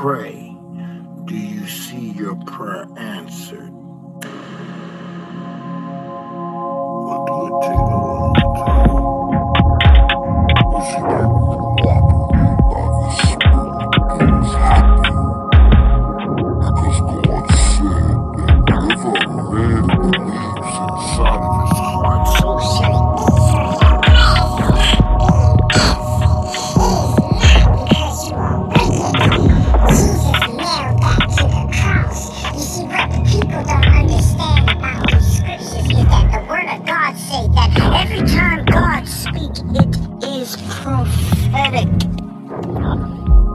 pray, do you see your prayer answered? prophetic.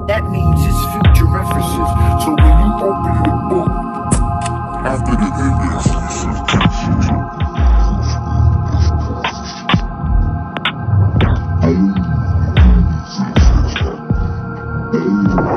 That means it's future references. So when you open the book, after the end of this, this,